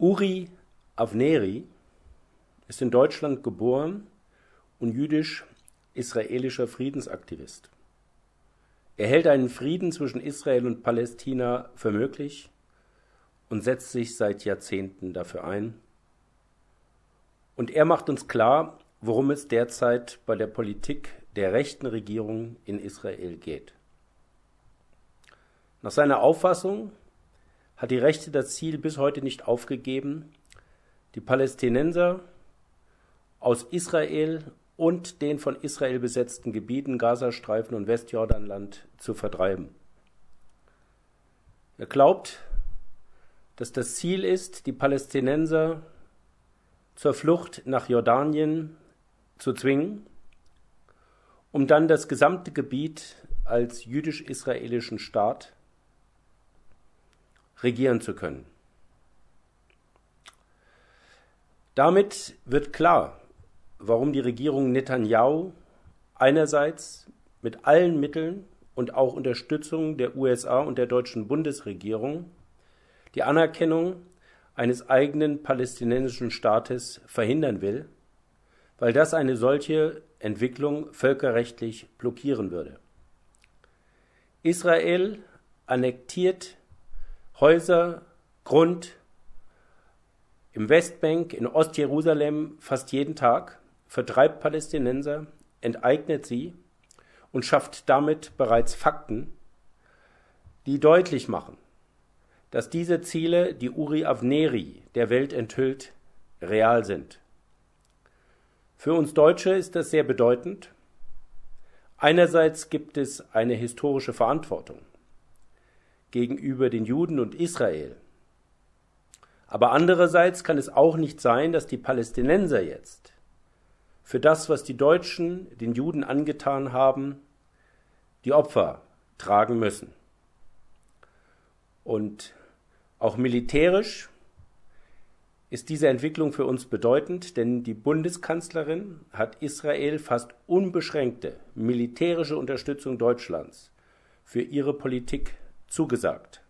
Uri Avneri ist in Deutschland geboren und jüdisch-israelischer Friedensaktivist. Er hält einen Frieden zwischen Israel und Palästina für möglich und setzt sich seit Jahrzehnten dafür ein. Und er macht uns klar, worum es derzeit bei der Politik der rechten Regierung in Israel geht. Nach seiner Auffassung hat die Rechte das Ziel bis heute nicht aufgegeben, die Palästinenser aus Israel und den von Israel besetzten Gebieten Gazastreifen und Westjordanland zu vertreiben. Er glaubt, dass das Ziel ist, die Palästinenser zur Flucht nach Jordanien zu zwingen, um dann das gesamte Gebiet als jüdisch-israelischen Staat regieren zu können. Damit wird klar, warum die Regierung Netanyahu einerseits mit allen Mitteln und auch Unterstützung der USA und der deutschen Bundesregierung die Anerkennung eines eigenen palästinensischen Staates verhindern will, weil das eine solche Entwicklung völkerrechtlich blockieren würde. Israel annektiert Häuser, Grund im Westbank, in Ostjerusalem fast jeden Tag, vertreibt Palästinenser, enteignet sie und schafft damit bereits Fakten, die deutlich machen, dass diese Ziele, die Uri Avneri der Welt enthüllt, real sind. Für uns Deutsche ist das sehr bedeutend. Einerseits gibt es eine historische Verantwortung gegenüber den Juden und Israel. Aber andererseits kann es auch nicht sein, dass die Palästinenser jetzt für das, was die Deutschen den Juden angetan haben, die Opfer tragen müssen. Und auch militärisch ist diese Entwicklung für uns bedeutend, denn die Bundeskanzlerin hat Israel fast unbeschränkte militärische Unterstützung Deutschlands für ihre Politik zugesagt.